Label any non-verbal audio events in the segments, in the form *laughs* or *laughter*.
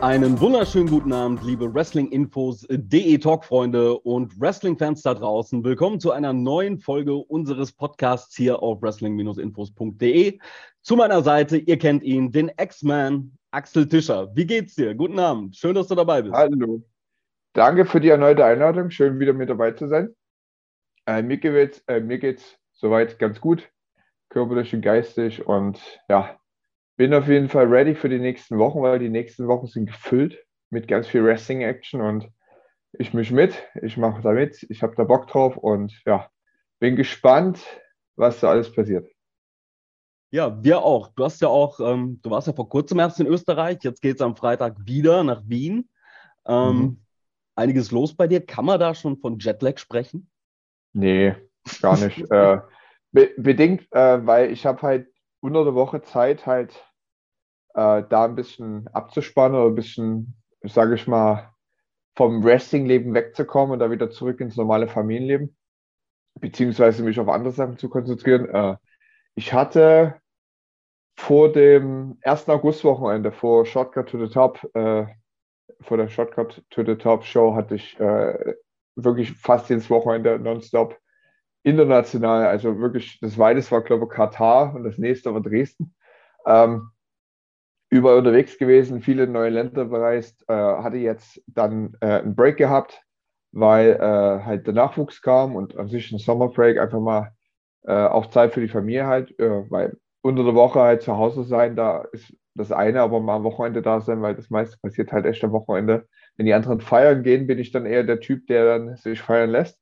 Einen wunderschönen guten Abend, liebe Wrestling-Infos.de Talk-Freunde und Wrestling-Fans da draußen. Willkommen zu einer neuen Folge unseres Podcasts hier auf Wrestling-Infos.de. Zu meiner Seite, ihr kennt ihn, den X-Man Axel Tischer. Wie geht's dir? Guten Abend. Schön, dass du dabei bist. Hallo. Danke für die erneute Einladung. Schön, wieder mit dabei zu sein. Äh, mir geht's, äh, mir geht's soweit ganz gut, körperlich und geistig und ja, bin auf jeden Fall ready für die nächsten Wochen, weil die nächsten Wochen sind gefüllt mit ganz viel Wrestling-Action und ich mische mit, ich mache da mit, ich habe da Bock drauf und ja, bin gespannt, was da alles passiert. Ja, wir auch. Du hast ja auch, ähm, du warst ja vor kurzem erst in Österreich, jetzt geht es am Freitag wieder nach Wien. Ähm, mhm. Einiges los bei dir. Kann man da schon von Jetlag sprechen? Nee, gar nicht. äh, be bedingt, äh, weil ich habe halt unter der Woche Zeit, halt äh, da ein bisschen abzuspannen oder ein bisschen, sage ich mal, vom Wrestling-Leben wegzukommen und da wieder zurück ins normale Familienleben, beziehungsweise mich auf andere Sachen zu konzentrieren. Äh, ich hatte vor dem 1. August-Wochenende, vor Shortcut to the Top, äh, vor der Shortcut to the Top Show, hatte ich äh, wirklich fast jedes Wochenende nonstop international, also wirklich das weiteste war, glaube ich, Katar und das nächste war Dresden. Ähm, überall unterwegs gewesen, viele neue Länder bereist, äh, hatte jetzt dann äh, einen Break gehabt, weil äh, halt der Nachwuchs kam und an sich ein Sommerbreak einfach mal äh, auch Zeit für die Familie halt, äh, weil unter der Woche halt zu Hause sein, da ist das eine, aber mal am Wochenende da sein, weil das meiste passiert halt echt am Wochenende. Wenn die anderen feiern gehen, bin ich dann eher der Typ, der dann sich feiern lässt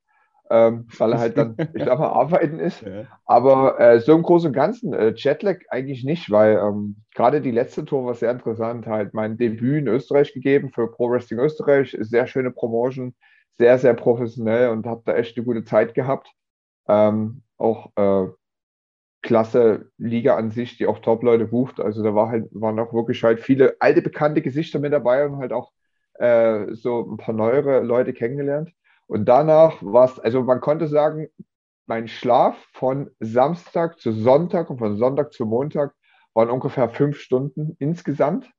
ähm, weil er halt dann, *laughs* ich sag mal, arbeiten ist. Ja. Aber äh, so im Großen und Ganzen, äh, Jetlag eigentlich nicht, weil ähm, gerade die letzte Tour war sehr interessant. Halt mein Debüt in Österreich gegeben für Pro Wrestling Österreich, sehr schöne Promotion, sehr, sehr professionell und habe da echt eine gute Zeit gehabt. Ähm, auch äh, klasse Liga an sich, die auch Top-Leute bucht. Also da war halt, waren auch wirklich halt viele alte bekannte Gesichter mit dabei und halt auch äh, so ein paar neuere Leute kennengelernt. Und danach war es, also man konnte sagen, mein Schlaf von Samstag zu Sonntag und von Sonntag zu Montag waren ungefähr fünf Stunden insgesamt,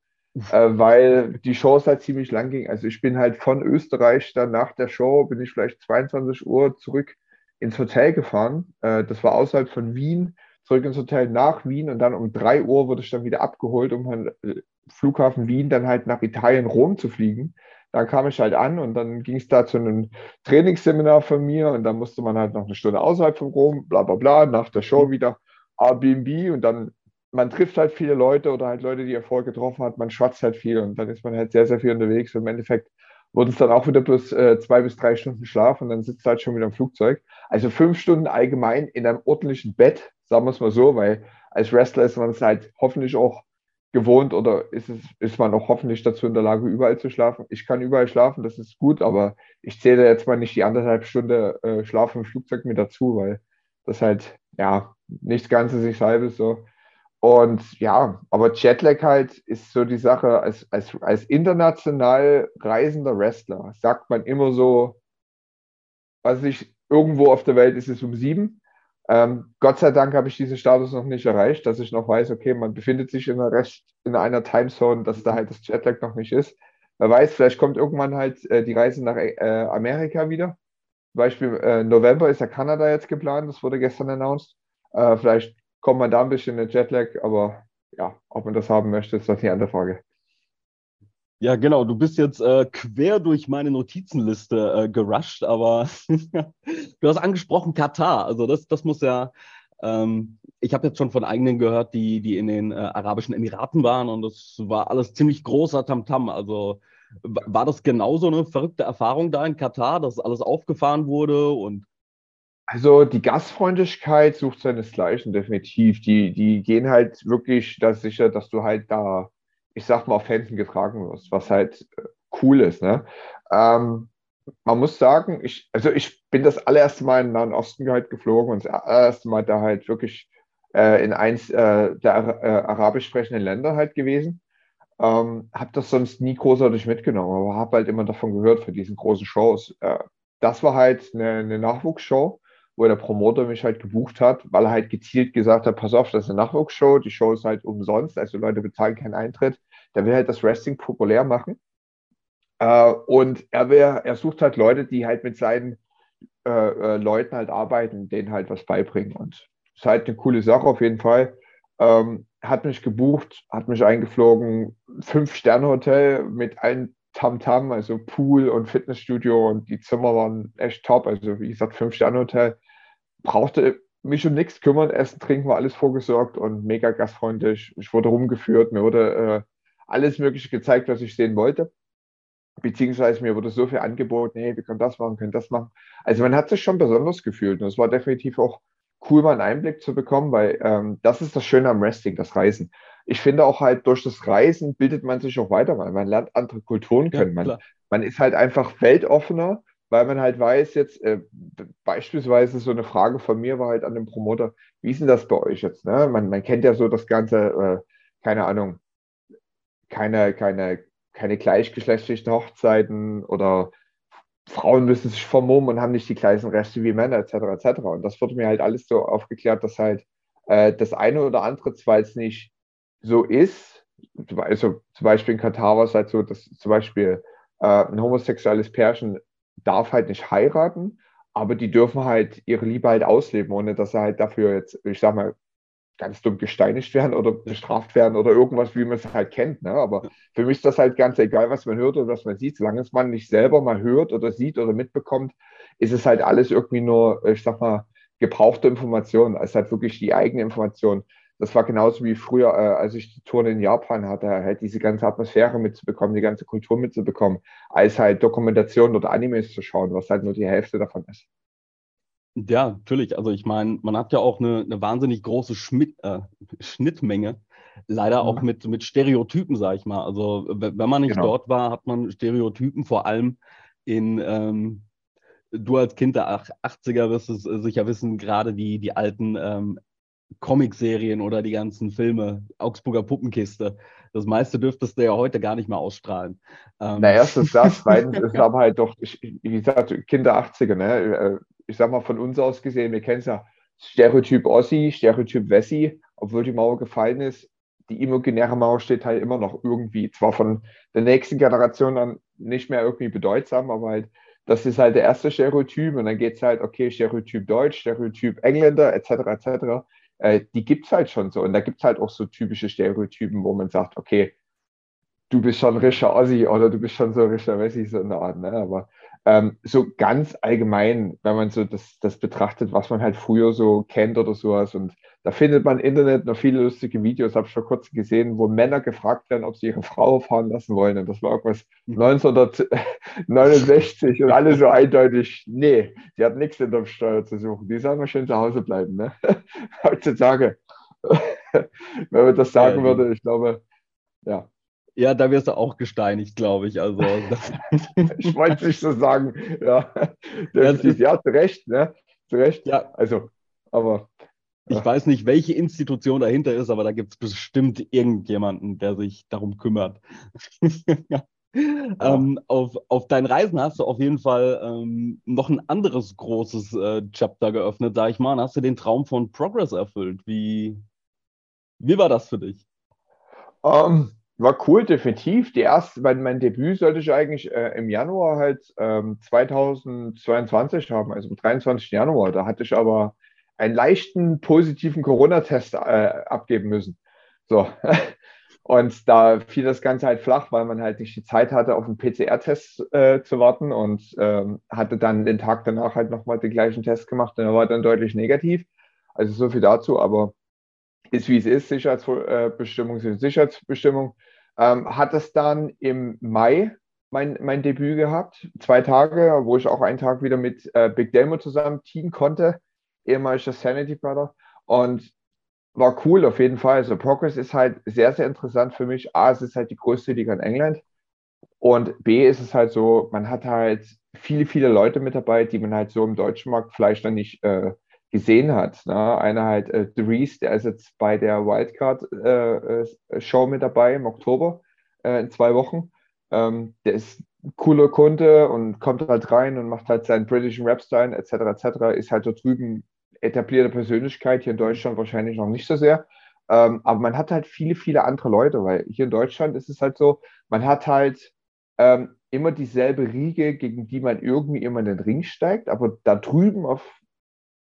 äh, weil die Shows halt ziemlich lang ging. Also ich bin halt von Österreich dann nach der Show, bin ich vielleicht 22 Uhr zurück ins Hotel gefahren. Äh, das war außerhalb von Wien, zurück ins Hotel nach Wien und dann um drei Uhr wurde ich dann wieder abgeholt, um halt äh, Flughafen Wien dann halt nach Italien, Rom zu fliegen. Da kam ich halt an und dann ging es da zu einem Trainingsseminar von mir und dann musste man halt noch eine Stunde außerhalb von Rom, bla bla bla, nach der Show mhm. wieder Airbnb und dann, man trifft halt viele Leute oder halt Leute, die er vorher getroffen hat, man schwatzt halt viel und dann ist man halt sehr, sehr viel unterwegs und im Endeffekt wurden es dann auch wieder plus äh, zwei bis drei Stunden Schlaf und dann sitzt halt schon wieder im Flugzeug. Also fünf Stunden allgemein in einem ordentlichen Bett, sagen wir es mal so, weil als Wrestler ist man es halt hoffentlich auch gewohnt oder ist, es, ist man auch hoffentlich dazu in der Lage, überall zu schlafen? Ich kann überall schlafen, das ist gut, aber ich zähle jetzt mal nicht die anderthalb Stunde äh, Schlaf im Flugzeug mit dazu, weil das halt, ja, nichts Ganzes, nichts Halbes so. Und ja, aber Jetlag halt ist so die Sache, als, als, als international reisender Wrestler sagt man immer so, was ich, irgendwo auf der Welt ist es um sieben ähm, Gott sei Dank habe ich diesen Status noch nicht erreicht, dass ich noch weiß, okay, man befindet sich in einer, Rest, in einer Timezone, dass da halt das Jetlag noch nicht ist. Wer weiß, vielleicht kommt irgendwann halt äh, die Reise nach äh, Amerika wieder. Beispiel äh, November ist ja Kanada jetzt geplant, das wurde gestern announced. Äh, vielleicht kommt man da ein bisschen in Jetlag, aber ja, ob man das haben möchte, ist das die andere Frage. Ja, genau. Du bist jetzt äh, quer durch meine Notizenliste äh, gerusht, aber *laughs* du hast angesprochen Katar. Also das, das muss ja. Ähm, ich habe jetzt schon von eigenen gehört, die, die in den äh, Arabischen Emiraten waren und das war alles ziemlich großer Tamtam. -Tam. Also war das genauso eine verrückte Erfahrung da in Katar, dass alles aufgefahren wurde und also die Gastfreundlichkeit sucht seinesgleichen definitiv. Die, die gehen halt wirklich da sicher, dass du halt da ich sag mal, auf Händen getragen wirst, was halt äh, cool ist. Ne? Ähm, man muss sagen, ich, also ich bin das allererste Mal in den Nahen Osten halt geflogen und das allererste Mal da halt wirklich äh, in eins äh, der äh, arabisch sprechenden Länder halt gewesen. Ähm, habe das sonst nie großartig mitgenommen, aber habe halt immer davon gehört für diesen großen Shows. Äh, das war halt eine, eine Nachwuchsshow, wo der Promoter mich halt gebucht hat, weil er halt gezielt gesagt hat, pass auf, das ist eine Nachwuchsshow, die Show ist halt umsonst, also Leute bezahlen keinen Eintritt der will halt das Wrestling populär machen. Äh, und er, wär, er sucht halt Leute, die halt mit seinen äh, äh, Leuten halt arbeiten, denen halt was beibringen. Und ist halt eine coole Sache auf jeden Fall. Ähm, hat mich gebucht, hat mich eingeflogen, Fünf-Sterne-Hotel mit allen Tamtam, -Tam, also Pool und Fitnessstudio und die Zimmer waren echt top. Also wie gesagt, Fünf-Sterne-Hotel. Brauchte mich um nichts kümmern, Essen, Trinken war alles vorgesorgt und mega gastfreundlich. Ich wurde rumgeführt, mir wurde äh, alles Mögliche gezeigt, was ich sehen wollte. Beziehungsweise mir wurde so viel angeboten, hey, wir können das machen, können das machen. Also man hat sich schon besonders gefühlt und es war definitiv auch cool, mal einen Einblick zu bekommen, weil ähm, das ist das Schöne am Wrestling, das Reisen. Ich finde auch halt, durch das Reisen bildet man sich auch weiter, weil man lernt andere Kulturen kennen. Ja, man, man ist halt einfach weltoffener, weil man halt weiß jetzt, äh, beispielsweise so eine Frage von mir war halt an den Promoter, wie ist denn das bei euch jetzt? Ne? Man, man kennt ja so das Ganze, äh, keine Ahnung, keine, keine keine gleichgeschlechtlichen Hochzeiten oder Frauen müssen sich vermummen und haben nicht die gleichen Rechte wie Männer, etc. etc. Und das wurde mir halt alles so aufgeklärt, dass halt äh, das eine oder andere zwar jetzt nicht so ist, also zum Beispiel in Katar war es halt so, dass zum Beispiel äh, ein homosexuelles Pärchen darf halt nicht heiraten, aber die dürfen halt ihre Liebe halt ausleben, ohne dass sie halt dafür jetzt, ich sag mal, ganz dumm gesteinigt werden oder bestraft werden oder irgendwas, wie man es halt kennt. Ne? Aber für mich ist das halt ganz egal, was man hört oder was man sieht. Solange es man nicht selber mal hört oder sieht oder mitbekommt, ist es halt alles irgendwie nur, ich sag mal, gebrauchte Information. Es ist halt wirklich die eigene Information. Das war genauso wie früher, äh, als ich die Touren in Japan hatte, halt diese ganze Atmosphäre mitzubekommen, die ganze Kultur mitzubekommen, als halt Dokumentationen oder Animes zu schauen, was halt nur die Hälfte davon ist. Ja, natürlich. Also ich meine, man hat ja auch eine, eine wahnsinnig große Schmidt, äh, Schnittmenge, leider auch mit, mit Stereotypen, sage ich mal. Also wenn man nicht genau. dort war, hat man Stereotypen, vor allem in, ähm, du als Kind der 80er wirst es sicher wissen, gerade die, die alten ähm, Comicserien oder die ganzen Filme, Augsburger Puppenkiste. Das meiste dürftest du ja heute gar nicht mehr ausstrahlen. Ähm. Na, erstens das, zweitens *laughs* ist aber halt doch, wie gesagt, Kinder 80er, ne? Ich sag mal von uns aus gesehen, wir kennen es ja, Stereotyp Ossi, Stereotyp Wessi, obwohl die Mauer gefallen ist, die imaginäre Mauer steht halt immer noch irgendwie, zwar von der nächsten Generation dann nicht mehr irgendwie bedeutsam, aber halt, das ist halt der erste Stereotyp und dann geht es halt, okay, Stereotyp Deutsch, Stereotyp Engländer, etc., etc., äh, die gibt es halt schon so. Und da gibt es halt auch so typische Stereotypen, wo man sagt, okay, du bist schon rischer Ossi oder du bist schon so rischer Wessi, so eine Art. Ne? Aber ähm, so ganz allgemein, wenn man so das, das betrachtet, was man halt früher so kennt oder sowas. Und da findet man im Internet noch viele lustige Videos, habe ich vor kurzem gesehen, wo Männer gefragt werden, ob sie ihre Frau fahren lassen wollen. Und das war irgendwas 1969 und alle so eindeutig, nee, die hat nichts in der Steuer zu suchen. Die sollen mal schön zu Hause bleiben. Ne? *laughs* Heutzutage, *laughs* wenn man das sagen würde, ich glaube, ja, ja, da wirst du auch gesteinigt, glaube ich. Also, *laughs* ich wollte es nicht so sagen. Ja, definitiv. Ja, zu Recht, ne? Zu Recht. Ja. Also, aber. Ich weiß nicht, welche Institution dahinter ist, aber da gibt es bestimmt irgendjemanden, der sich darum kümmert. *laughs* ja. ähm, auf, auf deinen Reisen hast du auf jeden Fall ähm, noch ein anderes großes äh, Chapter geöffnet, sag ich mal. hast du den Traum von Progress erfüllt. Wie, wie war das für dich? Um, ähm, war cool, definitiv. Die erste, mein, mein Debüt sollte ich eigentlich äh, im Januar halt ähm, 2022 haben, also am 23. Januar. Da hatte ich aber einen leichten positiven Corona-Test äh, abgeben müssen. So. *laughs* Und da fiel das Ganze halt flach, weil man halt nicht die Zeit hatte, auf einen PCR-Test äh, zu warten und ähm, hatte dann den Tag danach halt nochmal den gleichen Test gemacht und er war dann deutlich negativ. Also so viel dazu, aber ist wie es ist, Sicherheitsbestimmung sind Sicherheitsbestimmung. Ähm, hat es dann im Mai mein, mein Debüt gehabt, zwei Tage, wo ich auch einen Tag wieder mit äh, Big Demo zusammen teamen konnte, ehemaliger Sanity Brother. Und war cool auf jeden Fall. Also Progress ist halt sehr, sehr interessant für mich. A, es ist halt die größte Liga in England. Und B, ist es halt so, man hat halt viele, viele Leute mit dabei, die man halt so im deutschen Markt vielleicht dann nicht äh, gesehen hat. Ne? Einer halt, äh, Dries, der ist jetzt bei der Wildcard-Show äh, mit dabei im Oktober äh, in zwei Wochen. Ähm, der ist ein cooler Kunde und kommt halt rein und macht halt seinen britischen Rap-Style etc. etc. Ist halt da drüben etablierte Persönlichkeit, hier in Deutschland wahrscheinlich noch nicht so sehr. Ähm, aber man hat halt viele, viele andere Leute, weil hier in Deutschland ist es halt so, man hat halt ähm, immer dieselbe Riege, gegen die man irgendwie immer in den Ring steigt, aber da drüben auf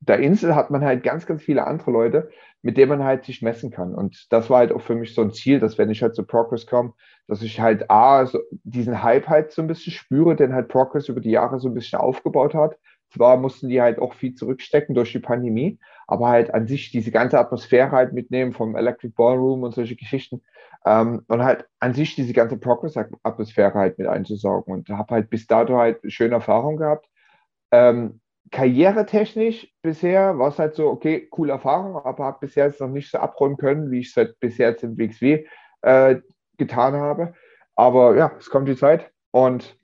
der Insel hat man halt ganz, ganz viele andere Leute, mit denen man halt sich messen kann. Und das war halt auch für mich so ein Ziel, dass wenn ich halt zu Progress komme, dass ich halt A, so diesen Hype halt so ein bisschen spüre, den halt Progress über die Jahre so ein bisschen aufgebaut hat. Zwar mussten die halt auch viel zurückstecken durch die Pandemie, aber halt an sich diese ganze Atmosphäre halt mitnehmen vom Electric Ballroom und solche Geschichten ähm, und halt an sich diese ganze Progress-Atmosphäre halt mit einzusaugen und habe halt bis dato halt schöne Erfahrungen gehabt. Ähm, karrieretechnisch bisher war es halt so, okay, coole Erfahrung, aber habe bisher jetzt noch nicht so abräumen können, wie ich es halt bisher jetzt im WXW äh, getan habe. Aber ja, es kommt die Zeit und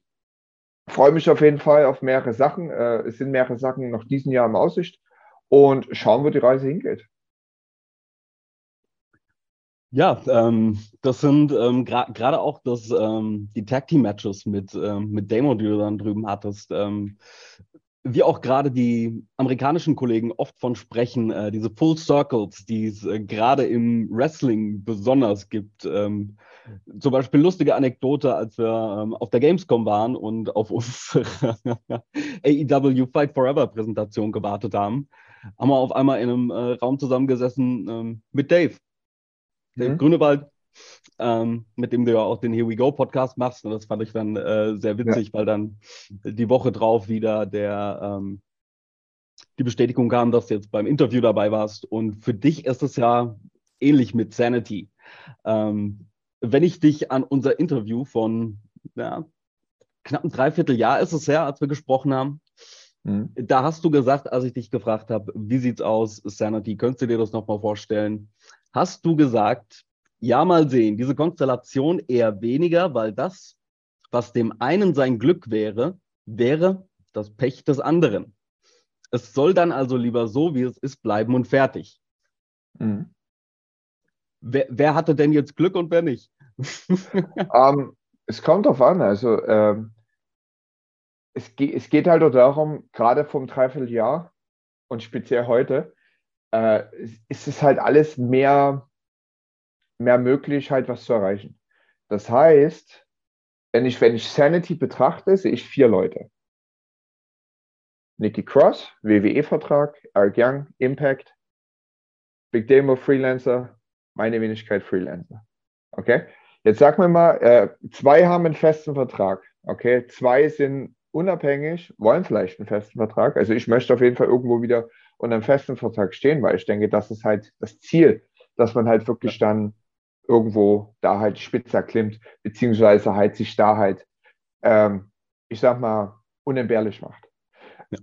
freue mich auf jeden Fall auf mehrere Sachen. Äh, es sind mehrere Sachen noch diesen Jahr im Aussicht und schauen, wo die Reise hingeht. Ja, ähm, das sind ähm, gerade gra auch das, ähm, die Tag Team Matches mit, ähm, mit Damo, die du dann drüben hattest. Wie auch gerade die amerikanischen Kollegen oft von sprechen, äh, diese Full Circles, die es äh, gerade im Wrestling besonders gibt. Ähm, zum Beispiel lustige Anekdote, als wir ähm, auf der Gamescom waren und auf unsere *laughs* AEW Fight Forever Präsentation gewartet haben, haben wir auf einmal in einem äh, Raum zusammengesessen ähm, mit Dave. Dave mhm. Grünewald, ähm, mit dem du ja auch den Here We Go Podcast machst. Und das fand ich dann äh, sehr witzig, ja. weil dann die Woche drauf wieder der, ähm, die Bestätigung kam, dass du jetzt beim Interview dabei warst. Und für dich ist es ja ähnlich mit Sanity. Ähm, wenn ich dich an unser Interview von ja, knapp ein Dreivierteljahr ist es her, als wir gesprochen haben, mhm. da hast du gesagt, als ich dich gefragt habe, wie sieht's aus, Sanity, könntest du dir das nochmal vorstellen? Hast du gesagt, ja, mal sehen. Diese Konstellation eher weniger, weil das, was dem einen sein Glück wäre, wäre das Pech des anderen. Es soll dann also lieber so, wie es ist, bleiben und fertig. Mhm. Wer, wer, hatte denn jetzt Glück und wer nicht? um, *laughs* ähm, es kommt darauf an. Also ähm, es, ge es, geht halt darum, gerade vom Dreivierteljahr und speziell heute, äh, ist es halt alles mehr mehr Möglichkeit, was zu erreichen. Das heißt, wenn ich, wenn ich Sanity betrachte, sehe ich vier Leute. Nikki Cross, WWE-Vertrag, Eric Young, Impact, Big Demo Freelancer, meine Wenigkeit Freelancer. Okay? Jetzt sag mir mal, äh, zwei haben einen festen Vertrag. Okay? Zwei sind unabhängig, wollen vielleicht einen festen Vertrag. Also ich möchte auf jeden Fall irgendwo wieder unter einem festen Vertrag stehen, weil ich denke, das ist halt das Ziel, dass man halt wirklich dann irgendwo da halt spitzer klimmt, beziehungsweise halt sich da halt, ähm, ich sag mal, unentbehrlich macht. Ja.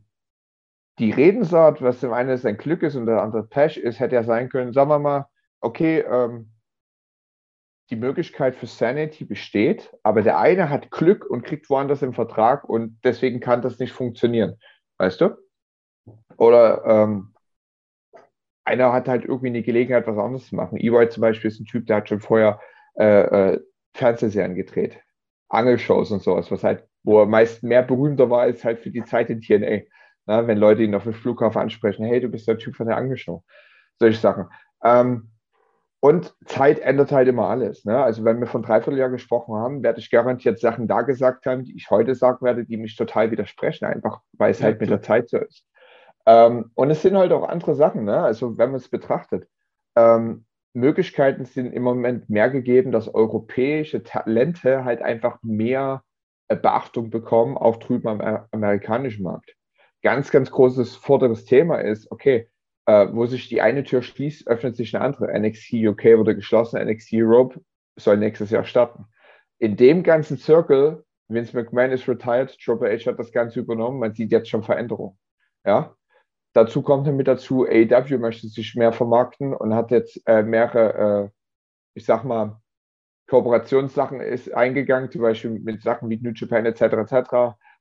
Die Redensart, was dem einen sein Glück ist und der andere Pech ist, hätte ja sein können, sagen wir mal, okay, ähm, die Möglichkeit für Sanity besteht, aber der eine hat Glück und kriegt woanders im Vertrag und deswegen kann das nicht funktionieren. Weißt du? Oder ähm, einer hat halt irgendwie eine Gelegenheit, was anderes zu machen. Evoy zum Beispiel ist ein Typ, der hat schon vorher äh, äh, Fernsehserien gedreht. Angelshows und sowas, was halt, wo er meist mehr berühmter war, als halt für die Zeit in TNA. Na, wenn Leute ihn auf dem Flughafen ansprechen, hey, du bist der Typ von der Angelshow. Solche Sachen. Ähm, und Zeit ändert halt immer alles. Ne? Also wenn wir von Dreivierteljahr gesprochen haben, werde ich garantiert Sachen da gesagt haben, die ich heute sagen werde, die mich total widersprechen, einfach weil es halt mit der Zeit so ist. Ähm, und es sind halt auch andere Sachen, ne? also wenn man es betrachtet. Ähm, Möglichkeiten sind im Moment mehr gegeben, dass europäische Talente halt einfach mehr äh, Beachtung bekommen, auch drüben am amerikanischen Markt. Ganz, ganz großes vorderes Thema ist, okay, äh, wo sich die eine Tür schließt, öffnet sich eine andere. NXT UK wurde geschlossen, NXT Europe soll nächstes Jahr starten. In dem ganzen Circle, Vince McMahon ist retired, Triple H hat das Ganze übernommen, man sieht jetzt schon Veränderungen. Ja, Dazu kommt mit dazu, AEW möchte sich mehr vermarkten und hat jetzt äh, mehrere, äh, ich sag mal, Kooperationssachen ist eingegangen, zum Beispiel mit Sachen wie New Japan etc. etc.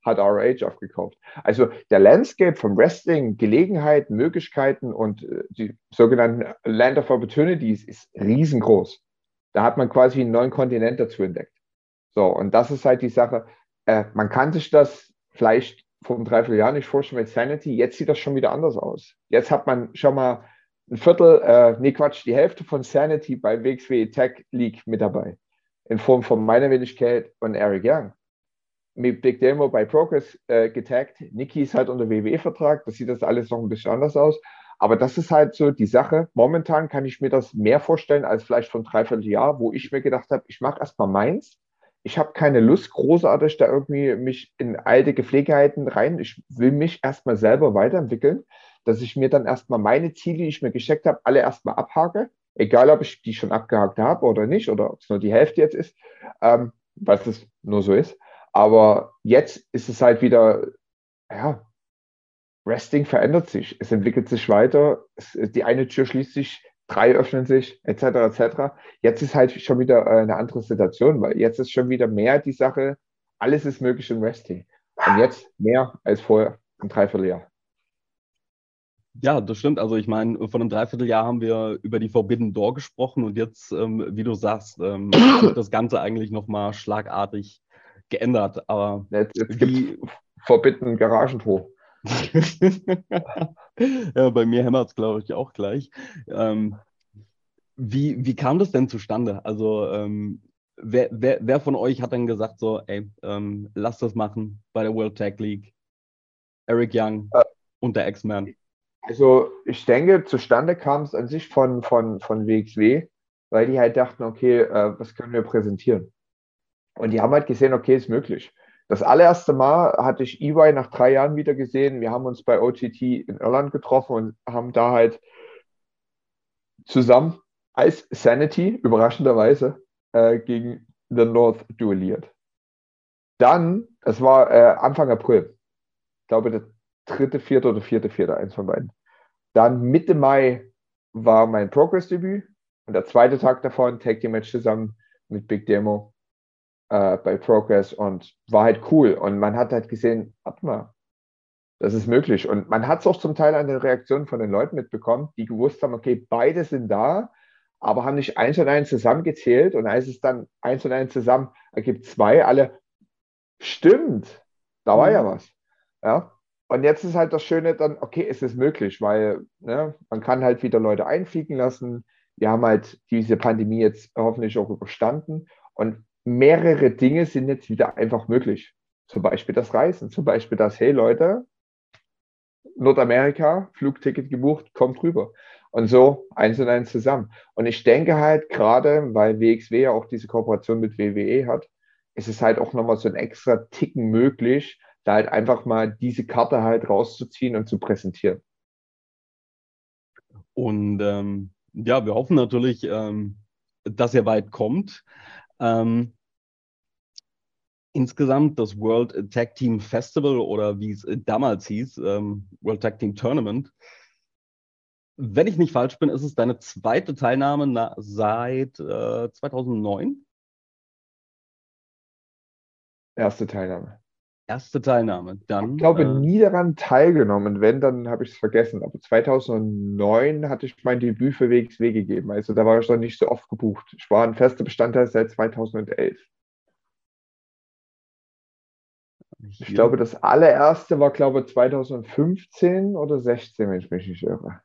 hat ROH aufgekauft. Also der Landscape vom Wrestling, Gelegenheiten, Möglichkeiten und äh, die sogenannten Land of Opportunities ist riesengroß. Da hat man quasi einen neuen Kontinent dazu entdeckt. So, und das ist halt die Sache. Äh, man kann sich das vielleicht vor einem Dreivierteljahr nicht vorstellen mit Sanity. Jetzt sieht das schon wieder anders aus. Jetzt hat man schon mal ein Viertel, äh, nee Quatsch, die Hälfte von Sanity bei WXW Tech League mit dabei. In Form von meiner Wenigkeit und Eric Young. Mit Big Demo bei Progress äh, getaggt. Niki ist halt unter WWE-Vertrag. Das sieht das alles noch ein bisschen anders aus. Aber das ist halt so die Sache. Momentan kann ich mir das mehr vorstellen als vielleicht von dreiviertel Jahr, wo ich mir gedacht habe, ich mache erstmal meins. Ich habe keine Lust, großartig da irgendwie mich in alte Gepflegeheiten rein. Ich will mich erstmal selber weiterentwickeln, dass ich mir dann erstmal meine Ziele, die ich mir gesteckt habe, alle erstmal abhake. Egal, ob ich die schon abgehakt habe oder nicht, oder ob es nur die Hälfte jetzt ist, ähm, weil es nur so ist. Aber jetzt ist es halt wieder, ja, Resting verändert sich, es entwickelt sich weiter, es, die eine Tür schließt sich, drei öffnen sich, etc. etc. Jetzt ist halt schon wieder äh, eine andere Situation, weil jetzt ist schon wieder mehr die Sache, alles ist möglich im Resting. Und jetzt mehr als vorher ein Dreivierteljahr. Ja, das stimmt. Also ich meine, vor einem Dreivierteljahr haben wir über die Forbidden Door gesprochen und jetzt, ähm, wie du sagst, ähm, *coughs* wird das Ganze eigentlich nochmal schlagartig geändert. Aber jetzt, jetzt gibt Forbidden Garagentor. *laughs* ja, bei mir hämmert es, glaube ich, auch gleich. Ähm, wie, wie kam das denn zustande? Also, ähm, wer, wer, wer von euch hat dann gesagt, so, ey, ähm, lass das machen bei der World Tag League? Eric Young äh, und der X-Man. Also, ich denke, zustande kam es an sich von, von, von WXW, weil die halt dachten, okay, äh, was können wir präsentieren? Und die haben halt gesehen, okay, ist möglich. Das allererste Mal hatte ich EY nach drei Jahren wieder gesehen. Wir haben uns bei OTT in Irland getroffen und haben da halt zusammen als Sanity, überraschenderweise, äh, gegen The North duelliert. Dann, es war äh, Anfang April, ich glaube der dritte, vierte oder vierte, vierte, eins von beiden. Dann Mitte Mai war mein Progress-Debüt und der zweite Tag davon Tag Team Match zusammen mit Big Demo äh, bei Progress und war halt cool. Und man hat halt gesehen, warte mal, das ist möglich. Und man hat es auch zum Teil an den Reaktionen von den Leuten mitbekommen, die gewusst haben, okay, beide sind da, aber haben nicht eins und eins zusammengezählt. Und als es dann eins und eins zusammen ergibt zwei, alle, stimmt, da war mhm. ja was. Ja. Und jetzt ist halt das Schöne dann, okay, es ist möglich, weil ne, man kann halt wieder Leute einfliegen lassen. Wir haben halt diese Pandemie jetzt hoffentlich auch überstanden. Und mehrere Dinge sind jetzt wieder einfach möglich. Zum Beispiel das Reisen, zum Beispiel das, hey Leute, Nordamerika, Flugticket gebucht, kommt rüber. Und so eins und eins zusammen. Und ich denke halt gerade, weil WXW ja auch diese Kooperation mit WWE hat, ist es halt auch nochmal so ein extra Ticken möglich, da halt einfach mal diese Karte halt rauszuziehen und zu präsentieren. Und ähm, ja, wir hoffen natürlich, ähm, dass ihr weit kommt. Ähm, insgesamt das World Tag Team Festival oder wie es damals hieß, ähm, World Tag Team Tournament. Wenn ich nicht falsch bin, ist es deine zweite Teilnahme na, seit äh, 2009? Erste Teilnahme. Erste Teilnahme. Dann, ich glaube, äh, nie daran teilgenommen. Wenn, dann habe ich es vergessen. Aber 2009 hatte ich mein Debüt für WXW gegeben. Also da war ich noch nicht so oft gebucht. Ich war ein fester Bestandteil seit 2011. Ich glaube, das allererste war, glaube ich, 2015 oder 16, wenn ich mich nicht irre.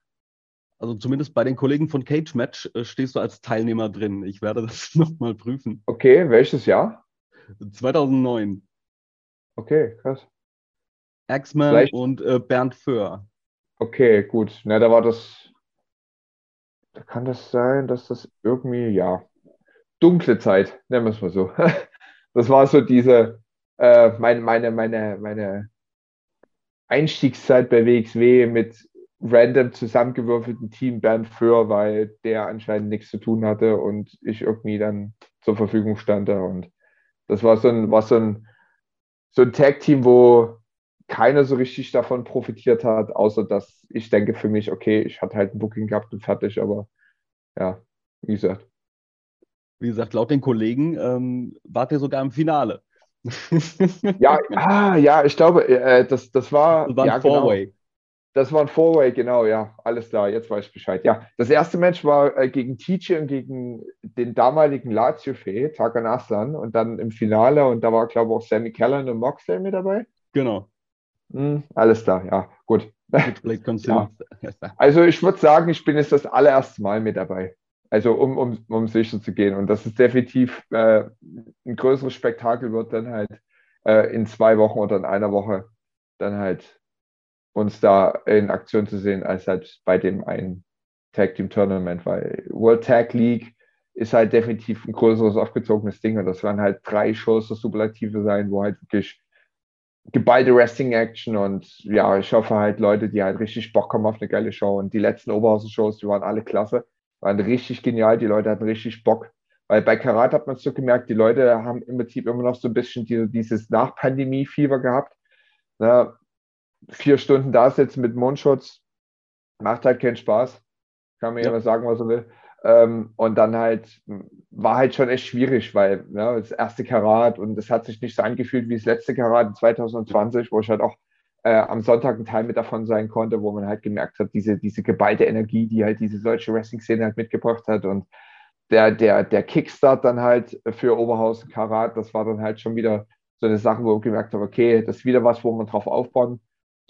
Also zumindest bei den Kollegen von Cage Match äh, stehst du als Teilnehmer drin. Ich werde *laughs* das nochmal prüfen. Okay, welches Jahr? 2009. Okay, krass. Axman und äh, Bernd Föhr. Okay, gut. Na, da war das. Da kann das sein, dass das irgendwie, ja, dunkle Zeit, nennen wir es mal so. *laughs* Das war so diese, äh, meine, meine, meine, meine Einstiegszeit bei WXW mit random zusammengewürfelten Team Bernd Föhr, weil der anscheinend nichts zu tun hatte und ich irgendwie dann zur Verfügung stand. Und das war so ein, war so ein, so ein Tag-Team, wo keiner so richtig davon profitiert hat, außer dass ich denke für mich, okay, ich hatte halt ein Booking gehabt und fertig, aber ja, wie gesagt. Wie gesagt, laut den Kollegen ähm, wart ihr sogar im Finale ja, ah, ja, ich glaube, äh, das, das war. Das war ein ja, genau. Four-Way. Genau. Das war ein Four-Way, genau, ja. Alles klar, jetzt weiß ich Bescheid. Ja, das erste Match war äh, gegen Tici und gegen den damaligen Lazio-Fee, Takan Aslan, und dann im Finale, und da war, glaube ich, auch Sammy Callan und Moxley mit dabei. Genau. Hm, alles klar, ja, gut. *laughs* ja. Also ich würde sagen, ich bin jetzt das allererste Mal mit dabei. Also um, um, um sicher zu gehen. Und das ist definitiv äh, ein größeres Spektakel wird dann halt äh, in zwei Wochen oder in einer Woche dann halt uns da in Aktion zu sehen, als halt bei dem einen Tag Team Tournament, weil World Tag League ist halt definitiv ein größeres, aufgezogenes Ding und das werden halt drei Shows der Superlative sein, wo halt wirklich geballte Wrestling-Action und ja, ich hoffe halt Leute, die halt richtig Bock haben auf eine geile Show und die letzten Oberhausen-Shows, die waren alle klasse, waren richtig genial, die Leute hatten richtig Bock, weil bei Karat hat man es so gemerkt, die Leute haben im Prinzip immer noch so ein bisschen die, dieses Nach-Pandemie-Fieber gehabt. Na, vier Stunden da sitzen mit Mundschutz macht halt keinen Spaß. Kann mir ja. jemand sagen, was er will. Ähm, und dann halt war halt schon echt schwierig, weil ja, das erste Karat und das hat sich nicht so angefühlt wie das letzte Karat in 2020, wo ich halt auch äh, am Sonntag ein Teil mit davon sein konnte, wo man halt gemerkt hat, diese, diese geballte Energie, die halt diese deutsche Wrestling-Szene halt mitgebracht hat und der, der, der Kickstart dann halt für Oberhausen Karat, das war dann halt schon wieder so eine Sache, wo ich gemerkt habe, okay, das ist wieder was, wo man drauf aufbauen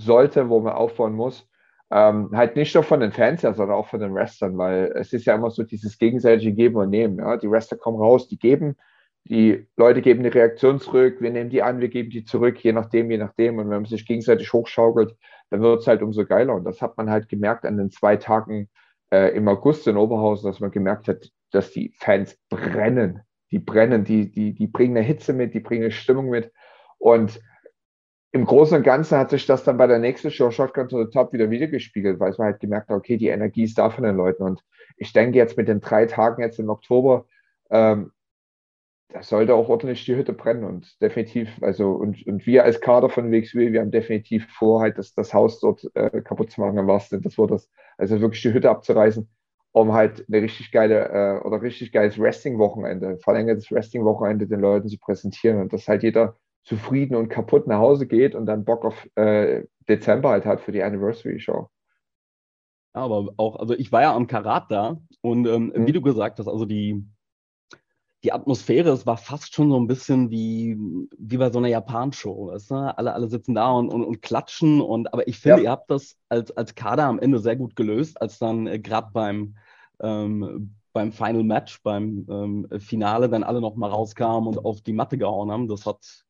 sollte, wo man aufbauen muss. Ähm, halt nicht nur von den Fans her, sondern auch von den Wrestlern, weil es ist ja immer so dieses gegenseitige Geben und Nehmen. Ja? Die Wrestler kommen raus, die geben, die Leute geben eine Reaktion zurück, wir nehmen die an, wir geben die zurück, je nachdem, je nachdem. Und wenn man sich gegenseitig hochschaukelt, dann wird es halt umso geiler. Und das hat man halt gemerkt an den zwei Tagen äh, im August in Oberhausen, dass man gemerkt hat, dass die Fans brennen. Die brennen, die, die, die bringen eine Hitze mit, die bringen eine Stimmung mit. Und im Großen und Ganzen hat sich das dann bei der nächsten Show Shotgun to the Top wieder wiedergespiegelt, weil es man halt gemerkt hat, okay, die Energie ist da von den Leuten. Und ich denke jetzt mit den drei Tagen jetzt im Oktober, ähm, da sollte auch ordentlich die Hütte brennen und definitiv, also und, und wir als Kader von WXW, wir haben definitiv vor, halt das, das Haus dort äh, kaputt zu machen am wahrsten das das, also wirklich die Hütte abzureißen, um halt eine richtig geile äh, oder richtig geiles Wrestling-Wochenende, verlängertes Wrestling-Wochenende den Leuten zu präsentieren und dass halt jeder zufrieden und kaputt nach Hause geht und dann Bock auf äh, Dezember halt hat für die Anniversary Show. Aber auch, also ich war ja am Karat da und ähm, mhm. wie du gesagt hast, also die, die Atmosphäre, es war fast schon so ein bisschen wie, wie bei so einer Japan-Show, weißt du? Alle, alle sitzen da und, und, und klatschen und aber ich finde, ja. ihr habt das als, als Kader am Ende sehr gut gelöst, als dann äh, gerade beim ähm, beim Final Match, beim ähm, Finale, dann alle noch mal rauskamen und auf die Matte gehauen haben. Das hat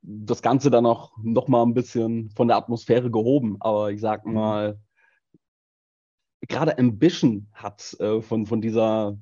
das Ganze dann auch noch mal ein bisschen von der Atmosphäre gehoben. Aber ich sag mhm. mal, gerade Ambition hat äh, von, von dieser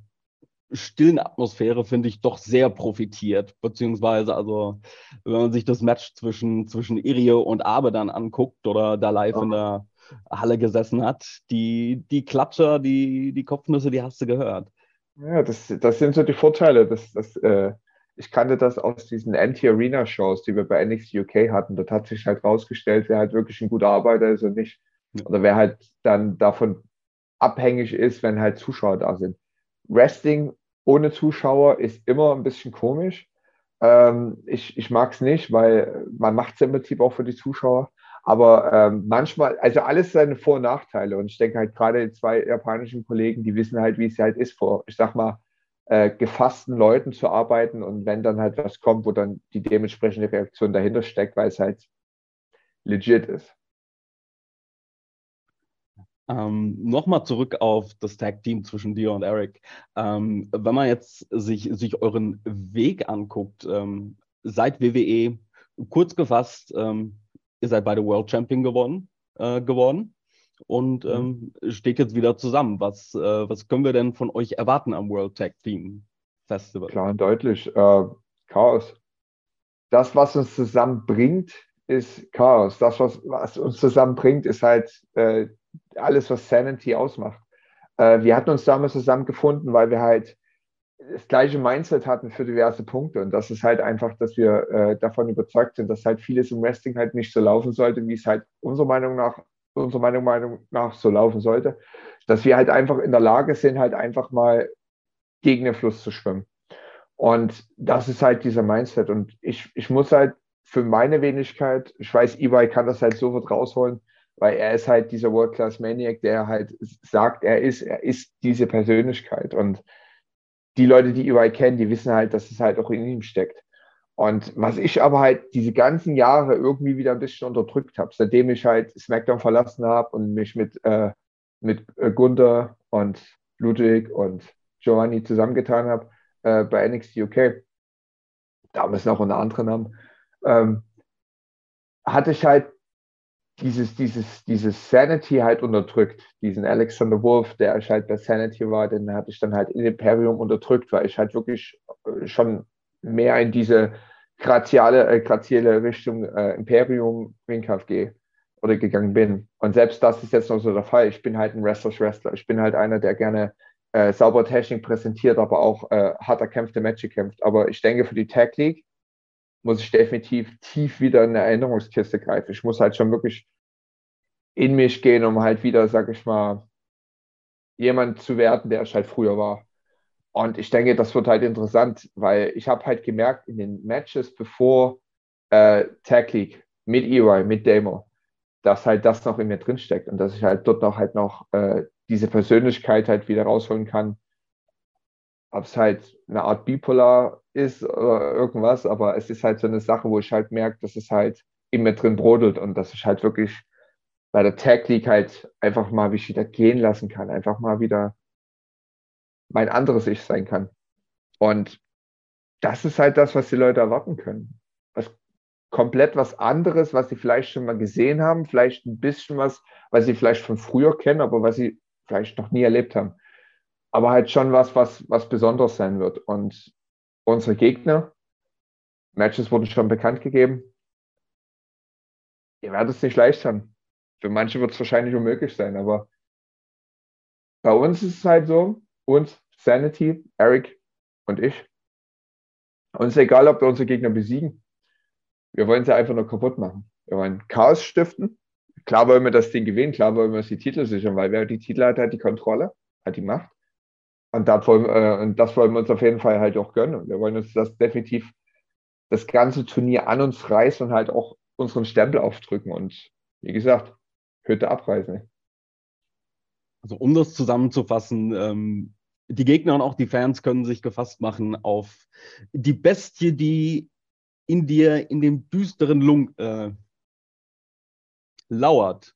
stillen Atmosphäre, finde ich, doch sehr profitiert. Beziehungsweise, also, wenn man sich das Match zwischen, zwischen Irie und Abe dann anguckt oder da live ja. in der Halle gesessen hat, die, die Klatscher, die, die Kopfnüsse, die hast du gehört. Ja, das, das sind so die Vorteile. Das, das, äh, ich kannte das aus diesen Anti-Arena-Shows, die wir bei NXT UK hatten. Dort hat sich halt rausgestellt, wer halt wirklich ein guter Arbeiter ist und nicht. Oder wer halt dann davon abhängig ist, wenn halt Zuschauer da sind. Wrestling ohne Zuschauer ist immer ein bisschen komisch. Ähm, ich ich mag es nicht, weil man macht es im Prinzip auch für die Zuschauer. Aber ähm, manchmal, also alles seine Vor- und Nachteile. Und ich denke halt gerade die zwei japanischen Kollegen, die wissen halt, wie es halt ist, vor, ich sag mal, äh, gefassten Leuten zu arbeiten und wenn dann halt was kommt, wo dann die dementsprechende Reaktion dahinter steckt, weil es halt legit ist. Ähm, Nochmal zurück auf das Tag-Team zwischen dir und Eric. Ähm, wenn man jetzt sich, sich euren Weg anguckt, ähm, seit WWE, kurz gefasst, ähm, ihr seid beide World Champion geworden. Äh, geworden und mhm. ähm, steht jetzt wieder zusammen. Was, äh, was können wir denn von euch erwarten am World Tag Team Festival? Klar und deutlich. Äh, Chaos. Das, was uns zusammenbringt, ist Chaos. Das, was, was uns zusammenbringt, ist halt äh, alles, was Sanity ausmacht. Äh, wir hatten uns damals zusammengefunden, weil wir halt das gleiche Mindset hatten für diverse Punkte. Und das ist halt einfach, dass wir äh, davon überzeugt sind, dass halt vieles im Wrestling halt nicht so laufen sollte, wie es halt unserer Meinung nach unserer Meinung, Meinung nach so laufen sollte, dass wir halt einfach in der Lage sind, halt einfach mal gegen den Fluss zu schwimmen. Und das ist halt dieser Mindset. Und ich, ich muss halt für meine Wenigkeit, ich weiß, EY kann das halt sofort rausholen, weil er ist halt dieser World-Class-Maniac, der halt sagt, er ist, er ist diese Persönlichkeit. Und die Leute, die EY kennen, die wissen halt, dass es halt auch in ihm steckt. Und was ich aber halt diese ganzen Jahre irgendwie wieder ein bisschen unterdrückt habe, seitdem ich halt SmackDown verlassen habe und mich mit, äh, mit äh, Gunther und Ludwig und Giovanni zusammengetan habe äh, bei NXT UK, damals noch unter anderen Namen, ähm, hatte ich halt dieses, dieses, dieses Sanity halt unterdrückt. Diesen Alexander Wolf, der ich halt bei Sanity war, den hatte ich dann halt in Imperium unterdrückt, weil ich halt wirklich äh, schon mehr in diese graziale, äh, grazielle Richtung äh, Imperium Ringkampf gehe oder gegangen bin. Und selbst das ist jetzt noch so der Fall. Ich bin halt ein Wrestler's Wrestler. Ich bin halt einer, der gerne äh, sauber Technik präsentiert, aber auch äh, hart erkämpfte Matches kämpft. Aber ich denke, für die Tag League muss ich definitiv tief wieder in eine Erinnerungskiste greifen. Ich muss halt schon wirklich in mich gehen, um halt wieder, sag ich mal, jemand zu werden, der ich halt früher war. Und ich denke, das wird halt interessant, weil ich habe halt gemerkt, in den Matches bevor äh, Tag League mit EY, mit Demo, dass halt das noch in mir drinsteckt und dass ich halt dort noch halt noch äh, diese Persönlichkeit halt wieder rausholen kann. Ob es halt eine Art Bipolar ist oder irgendwas, aber es ist halt so eine Sache, wo ich halt merke, dass es halt in mir drin brodelt und dass ich halt wirklich bei der Tag League halt einfach mal wieder gehen lassen kann, einfach mal wieder mein anderes Ich sein kann. Und das ist halt das, was die Leute erwarten können. Was komplett was anderes, was sie vielleicht schon mal gesehen haben, vielleicht ein bisschen was, was sie vielleicht von früher kennen, aber was sie vielleicht noch nie erlebt haben. Aber halt schon was, was, was besonders sein wird. Und unsere Gegner, Matches wurden schon bekannt gegeben. Ihr werdet es nicht leicht haben. Für manche wird es wahrscheinlich unmöglich sein, aber bei uns ist es halt so, uns, Sanity, Eric und ich. Uns egal, ob wir unsere Gegner besiegen. Wir wollen sie einfach nur kaputt machen. Wir wollen Chaos stiften. Klar wollen wir das Ding gewinnen, klar wollen wir uns die Titel sichern, weil wer die Titel hat, hat die Kontrolle, hat die Macht. Und, das wollen, äh, und das wollen wir uns auf jeden Fall halt auch gönnen. Wir wollen uns das definitiv das ganze Turnier an uns reißen und halt auch unseren Stempel aufdrücken. Und wie gesagt, Hütte abreißen. Also um das zusammenzufassen, ähm, die Gegner und auch die Fans können sich gefasst machen auf die Bestie, die in dir, in dem düsteren Lung äh, lauert.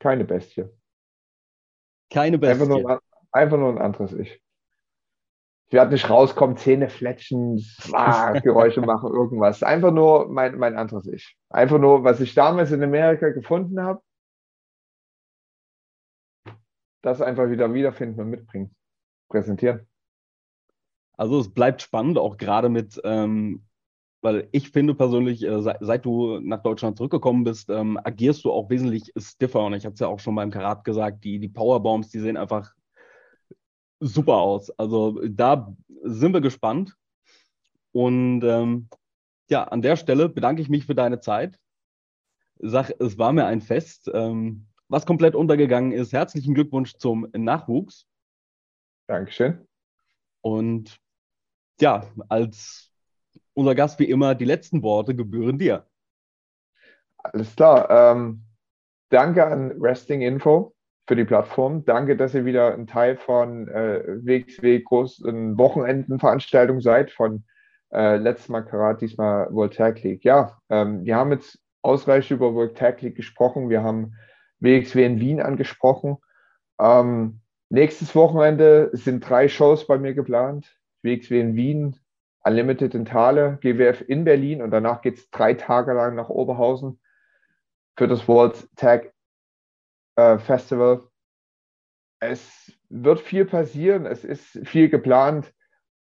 Keine Bestie. Keine Bestie. Einfach nur, einfach nur ein anderes Ich. Ich werde nicht rauskommen, Zähne fletschen, Geräusche *laughs* machen, irgendwas. Einfach nur mein, mein anderes Ich. Einfach nur, was ich damals in Amerika gefunden habe, das einfach wieder wiederfinden und mitbringen, präsentieren. Also es bleibt spannend, auch gerade mit, ähm, weil ich finde persönlich, äh, seit, seit, du nach Deutschland zurückgekommen bist, ähm, agierst du auch wesentlich stiffer. Und ich habe es ja auch schon beim Karat gesagt, die, die Powerbombs, die sehen einfach super aus. Also da sind wir gespannt. Und ähm, ja, an der Stelle bedanke ich mich für deine Zeit. Sag, es war mir ein Fest. Ähm, was komplett untergegangen ist. Herzlichen Glückwunsch zum Nachwuchs. Dankeschön. Und ja, als unser Gast wie immer, die letzten Worte gebühren dir. Alles klar. Ähm, danke an Resting Info für die Plattform. Danke, dass ihr wieder ein Teil von äh, WXW großen Wochenendenveranstaltung seid, von äh, letztes Mal Karat, diesmal World Tag League. Ja, ähm, wir haben jetzt ausreichend über World Tag League gesprochen. Wir haben WXW in Wien angesprochen. Ähm, nächstes Wochenende sind drei Shows bei mir geplant. WXW in Wien, Unlimited in Thale, GWF in Berlin und danach geht es drei Tage lang nach Oberhausen für das World Tag äh, Festival. Es wird viel passieren, es ist viel geplant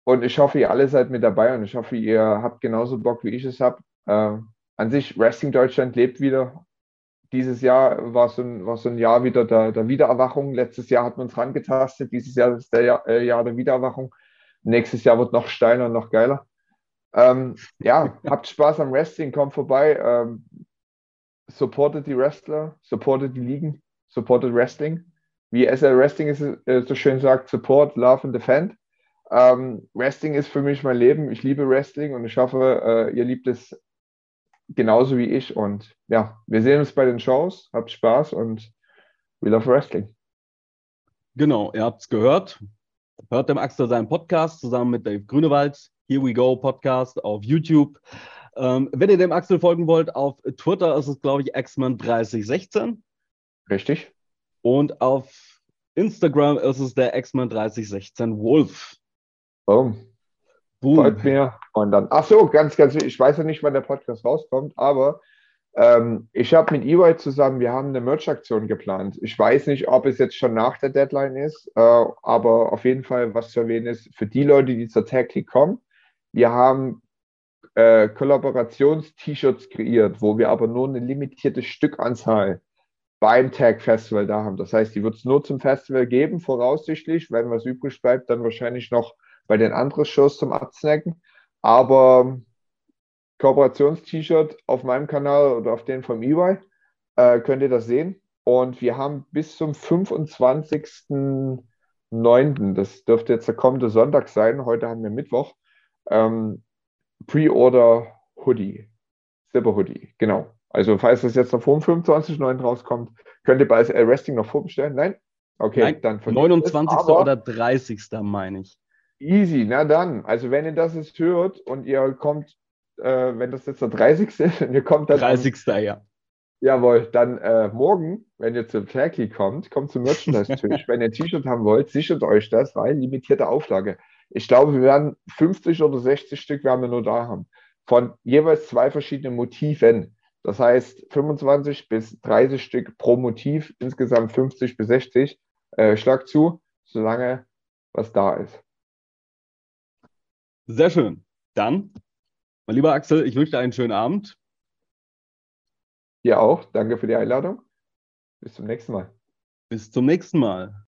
und ich hoffe, ihr alle seid mit dabei und ich hoffe, ihr habt genauso Bock, wie ich es habe. Äh, an sich, Wrestling Deutschland lebt wieder dieses Jahr war so ein, war so ein Jahr wieder der, der Wiedererwachung. Letztes Jahr hat man uns rangetastet. Dieses Jahr ist der Jahr, äh, Jahr der Wiedererwachung. Nächstes Jahr wird noch steiler und noch geiler. Ähm, ja, *laughs* habt Spaß am Wrestling, kommt vorbei. Ähm, supportet die Wrestler, supportet die Ligen, supportet Wrestling. Wie SL Wrestling ist, äh, so schön sagt, support, love and defend. Ähm, Wrestling ist für mich mein Leben. Ich liebe Wrestling und ich hoffe, äh, ihr liebt es genauso wie ich. Und ja, wir sehen uns bei den Shows. Habt Spaß und we love Wrestling. Genau, ihr habt es gehört. Hört dem Axel seinen Podcast zusammen mit Dave Grünewald. Here We Go Podcast auf YouTube. Ähm, wenn ihr dem Axel folgen wollt, auf Twitter ist es, glaube ich, Xman3016. Richtig. Und auf Instagram ist es der Xman3016 Wolf. Boom. Boom. Folgt mir. Und dann, ach so, ganz, ganz, ich weiß ja nicht, wann der Podcast rauskommt, aber ähm, ich habe mit EY zusammen, wir haben eine Merch-Aktion geplant. Ich weiß nicht, ob es jetzt schon nach der Deadline ist, äh, aber auf jeden Fall, was zu erwähnen ist, für die Leute, die zur Tag League kommen, wir haben äh, Kollaborations-T-Shirts kreiert, wo wir aber nur eine limitierte Stückanzahl beim Tag Festival da haben. Das heißt, die wird es nur zum Festival geben, voraussichtlich. Wenn was übrig bleibt, dann wahrscheinlich noch bei den anderen Shows zum Absnacken. Aber Kooperations-T-Shirt auf meinem Kanal oder auf den vom EY. Äh, könnt ihr das sehen. Und wir haben bis zum 25.09., das dürfte jetzt der kommende Sonntag sein, heute haben wir Mittwoch, ähm, Pre-Order Hoodie, Zipper Hoodie, genau. Also falls das jetzt noch vor dem 25.09. rauskommt, könnt ihr bei SL Resting noch vorbestellen? Nein? Okay, Nein, dann 29. Es, oder 30. meine ich. Easy, na dann. Also wenn ihr das jetzt hört und ihr kommt äh, wenn das jetzt der 30. *laughs* ist, und ihr kommt dann. 30. Am, ja. Jawohl, dann äh, morgen, wenn ihr zum Flaggy kommt, kommt zum Merchandise-Tisch. *laughs* wenn ihr ein T-Shirt haben wollt, sichert euch das, weil limitierte Auflage. Ich glaube, wir werden 50 oder 60 Stück werden wir nur da haben. Von jeweils zwei verschiedenen Motiven. Das heißt 25 bis 30 Stück pro Motiv, insgesamt 50 bis 60. Äh, schlag zu, solange was da ist. Sehr schön. Dann mein lieber Axel, ich wünsche dir einen schönen Abend. Dir auch. Danke für die Einladung. Bis zum nächsten Mal. Bis zum nächsten Mal.